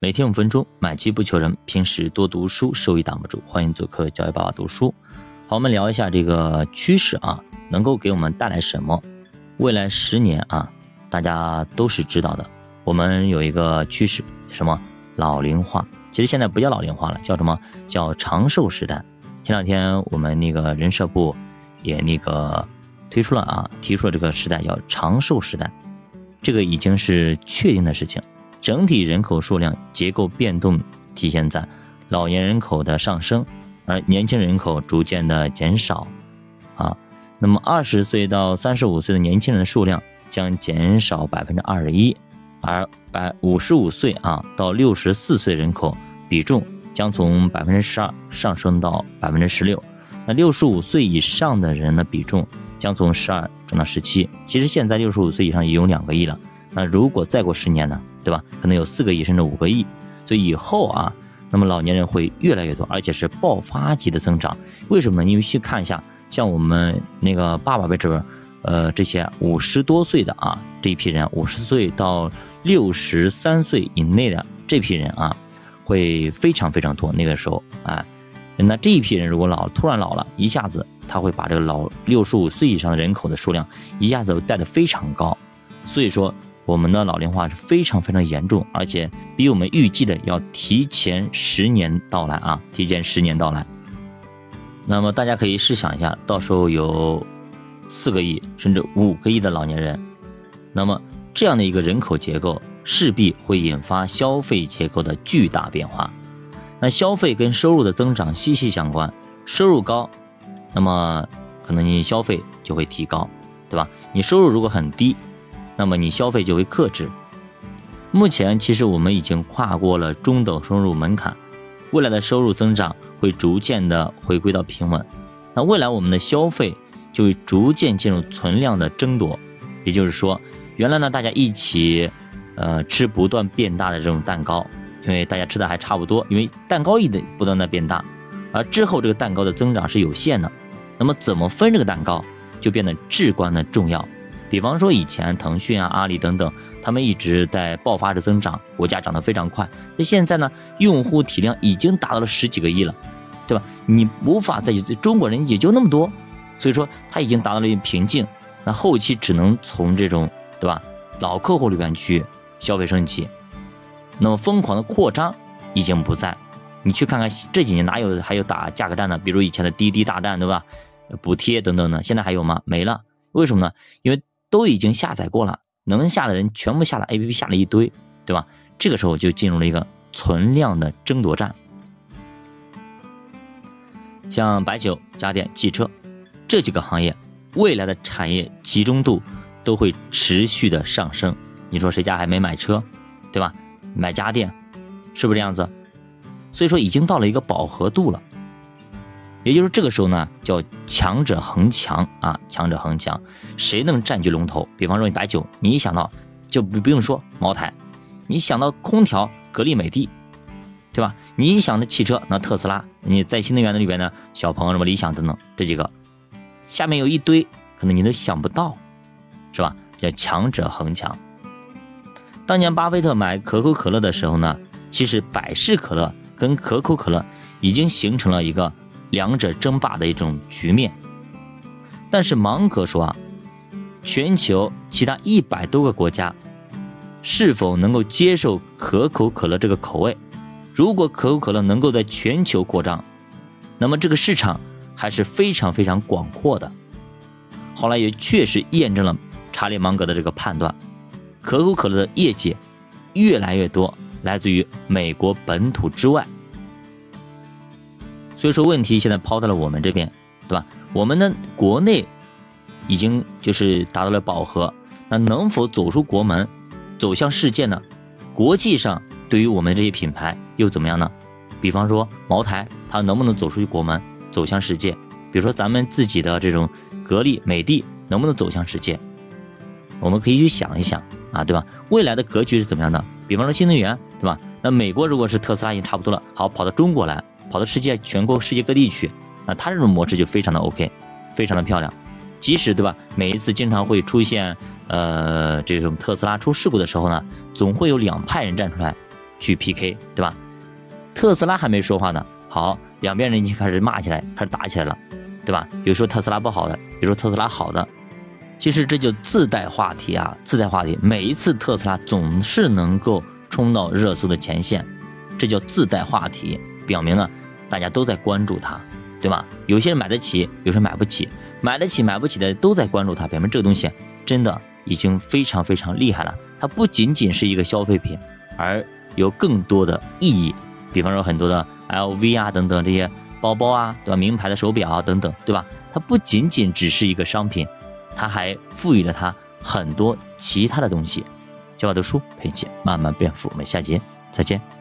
每天五分钟，买基不求人，平时多读书，收益挡不住。欢迎做客教育爸爸读书。好，我们聊一下这个趋势啊，能够给我们带来什么？未来十年啊，大家都是知道的。我们有一个趋势，什么？老龄化。其实现在不叫老龄化了，叫什么？叫长寿时代。前两天我们那个人社部也那个推出了啊，提出了这个时代叫长寿时代，这个已经是确定的事情。整体人口数量结构变动体现在老年人口的上升，而年轻人口逐渐的减少，啊，那么二十岁到三十五岁的年轻人的数量将减少百分之二十一，而百五十五岁啊到六十四岁人口比重将从百分之十二上升到百分之十六，那六十五岁以上的人的比重将从十二涨到十七。其实现在六十五岁以上已有两个亿了，那如果再过十年呢？对吧？可能有四个亿甚至五个亿，所以以后啊，那么老年人会越来越多，而且是爆发级的增长。为什么呢？因为去看一下，像我们那个爸爸辈这边，呃，这些五十多岁的啊，这一批人，五十岁到六十三岁以内的这批人啊，会非常非常多。那个时候啊，那这一批人如果老突然老了，一下子他会把这个老六十五岁以上的人口的数量一下子带得非常高，所以说。我们的老龄化是非常非常严重，而且比我们预计的要提前十年到来啊！提前十年到来。那么大家可以试想一下，到时候有四个亿甚至五个亿的老年人，那么这样的一个人口结构势必会引发消费结构的巨大变化。那消费跟收入的增长息息相关，收入高，那么可能你消费就会提高，对吧？你收入如果很低。那么你消费就会克制。目前其实我们已经跨过了中等收入门槛，未来的收入增长会逐渐的回归到平稳。那未来我们的消费就会逐渐进入存量的争夺，也就是说，原来呢大家一起，呃吃不断变大的这种蛋糕，因为大家吃的还差不多，因为蛋糕一直不断的变大，而之后这个蛋糕的增长是有限的，那么怎么分这个蛋糕就变得至关的重要。比方说，以前腾讯啊、阿里等等，他们一直在爆发着增长，股价涨得非常快。那现在呢，用户体量已经达到了十几个亿了，对吧？你无法再中国人也就那么多，所以说它已经达到了一个瓶颈。那后期只能从这种，对吧？老客户里边去消费升级。那么疯狂的扩张已经不在。你去看看这几年哪有还有打价格战的？比如以前的滴滴大战，对吧？补贴等等的，现在还有吗？没了。为什么呢？因为都已经下载过了，能下的人全部下了 APP，下了一堆，对吧？这个时候就进入了一个存量的争夺战。像白酒、家电、汽车这几个行业，未来的产业集中度都会持续的上升。你说谁家还没买车，对吧？买家电，是不是这样子？所以说已经到了一个饱和度了。也就是这个时候呢，叫强者恒强啊，强者恒强，谁能占据龙头？比方说你白酒，你一想到就不不用说茅台，你想到空调格力美的，对吧？你一想着汽车，那特斯拉，你在新能源的里边呢，小鹏什么理想等等这几个，下面有一堆可能你都想不到，是吧？叫强者恒强。当年巴菲特买可口可乐的时候呢，其实百事可乐跟可口可乐已经形成了一个。两者争霸的一种局面，但是芒格说啊，全球其他一百多个国家是否能够接受可口可乐这个口味？如果可口可乐能够在全球扩张，那么这个市场还是非常非常广阔的。后来也确实验证了查理芒格的这个判断，可口可乐的业绩越来越多来自于美国本土之外。所以说问题现在抛到了我们这边，对吧？我们的国内已经就是达到了饱和，那能否走出国门，走向世界呢？国际上对于我们这些品牌又怎么样呢？比方说茅台，它能不能走出去国门，走向世界？比如说咱们自己的这种格力、美的，能不能走向世界？我们可以去想一想啊，对吧？未来的格局是怎么样的？比方说新能源，对吧？那美国如果是特斯拉已经差不多了，好，跑到中国来。跑到世界全国世界各地去，那他这种模式就非常的 OK，非常的漂亮。即使对吧，每一次经常会出现呃这种特斯拉出事故的时候呢，总会有两派人站出来，去 PK，对吧？特斯拉还没说话呢，好，两边人已经开始骂起来，开始打起来了，对吧？有说特斯拉不好的，有说特斯拉好的，其实这就自带话题啊，自带话题。每一次特斯拉总是能够冲到热搜的前线，这叫自带话题，表明了大家都在关注它，对吧？有些人买得起，有些人买不起，买得起买不起的都在关注它，表明这个东西真的已经非常非常厉害了。它不仅仅是一个消费品，而有更多的意义。比方说很多的 LV 啊等等这些包包啊，对吧？名牌的手表啊等等，对吧？它不仅仅只是一个商品，它还赋予了它很多其他的东西。教我读书陪你慢慢变富，我们下节再见。